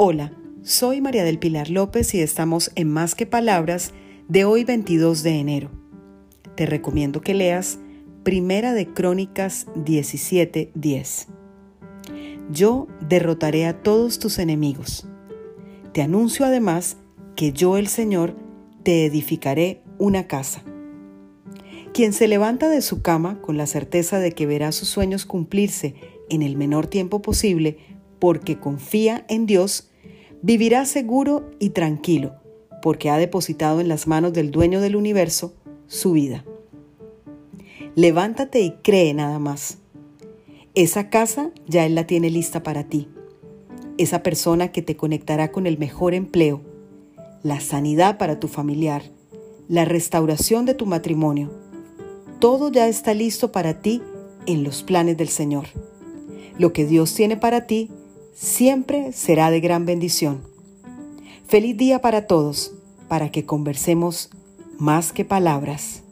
Hola, soy María del Pilar López y estamos en Más que Palabras de hoy 22 de enero. Te recomiendo que leas Primera de Crónicas 17:10. Yo derrotaré a todos tus enemigos. Te anuncio además que yo el Señor te edificaré una casa. Quien se levanta de su cama con la certeza de que verá sus sueños cumplirse en el menor tiempo posible porque confía en Dios, vivirá seguro y tranquilo, porque ha depositado en las manos del dueño del universo su vida. Levántate y cree nada más. Esa casa ya Él la tiene lista para ti. Esa persona que te conectará con el mejor empleo, la sanidad para tu familiar, la restauración de tu matrimonio. Todo ya está listo para ti en los planes del Señor. Lo que Dios tiene para ti siempre será de gran bendición. Feliz día para todos, para que conversemos más que palabras.